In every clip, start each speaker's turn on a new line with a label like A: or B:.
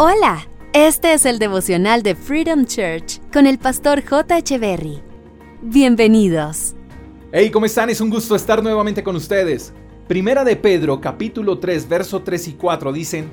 A: Hola, este es el devocional de Freedom Church con el pastor J. Berry. Bienvenidos.
B: Hey, ¿cómo están? Es un gusto estar nuevamente con ustedes. Primera de Pedro, capítulo 3, verso 3 y 4 dicen,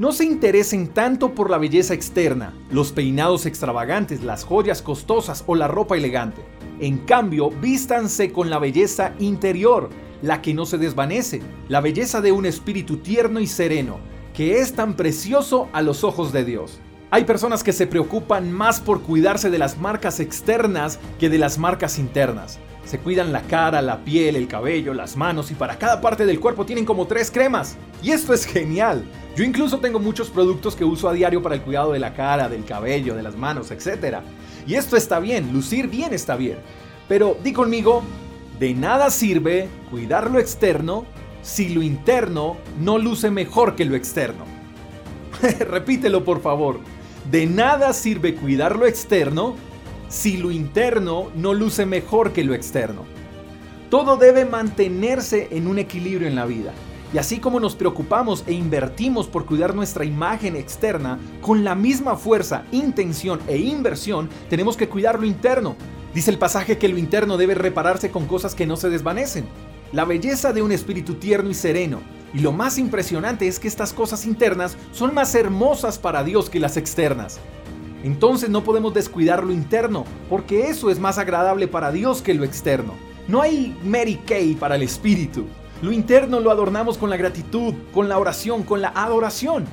B: no se interesen tanto por la belleza externa, los peinados extravagantes, las joyas costosas o la ropa elegante. En cambio, vístanse con la belleza interior, la que no se desvanece, la belleza de un espíritu tierno y sereno que es tan precioso a los ojos de Dios. Hay personas que se preocupan más por cuidarse de las marcas externas que de las marcas internas. Se cuidan la cara, la piel, el cabello, las manos y para cada parte del cuerpo tienen como tres cremas. Y esto es genial. Yo incluso tengo muchos productos que uso a diario para el cuidado de la cara, del cabello, de las manos, etc. Y esto está bien, lucir bien está bien. Pero di conmigo, de nada sirve cuidar lo externo si lo interno no luce mejor que lo externo. Repítelo por favor. De nada sirve cuidar lo externo si lo interno no luce mejor que lo externo. Todo debe mantenerse en un equilibrio en la vida. Y así como nos preocupamos e invertimos por cuidar nuestra imagen externa, con la misma fuerza, intención e inversión tenemos que cuidar lo interno. Dice el pasaje que lo interno debe repararse con cosas que no se desvanecen la belleza de un espíritu tierno y sereno. Y lo más impresionante es que estas cosas internas son más hermosas para Dios que las externas. Entonces no podemos descuidar lo interno, porque eso es más agradable para Dios que lo externo. No hay Mary Kay para el espíritu. Lo interno lo adornamos con la gratitud, con la oración, con la adoración.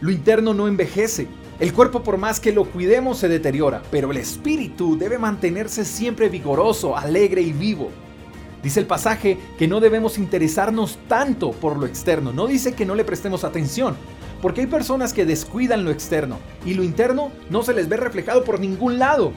B: Lo interno no envejece. El cuerpo por más que lo cuidemos se deteriora, pero el espíritu debe mantenerse siempre vigoroso, alegre y vivo. Dice el pasaje que no debemos interesarnos tanto por lo externo, no dice que no le prestemos atención, porque hay personas que descuidan lo externo y lo interno no se les ve reflejado por ningún lado.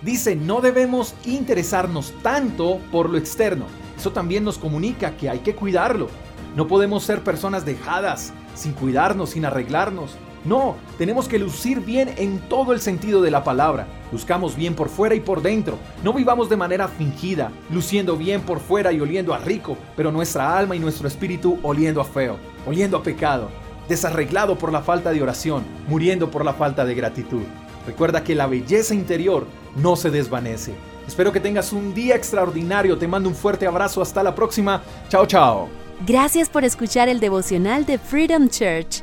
B: Dice, no debemos interesarnos tanto por lo externo. Eso también nos comunica que hay que cuidarlo. No podemos ser personas dejadas, sin cuidarnos, sin arreglarnos. No, tenemos que lucir bien en todo el sentido de la palabra. Buscamos bien por fuera y por dentro. No vivamos de manera fingida, luciendo bien por fuera y oliendo a rico, pero nuestra alma y nuestro espíritu oliendo a feo, oliendo a pecado, desarreglado por la falta de oración, muriendo por la falta de gratitud. Recuerda que la belleza interior no se desvanece. Espero que tengas un día extraordinario. Te mando un fuerte abrazo. Hasta la próxima. Chao, chao.
A: Gracias por escuchar el devocional de Freedom Church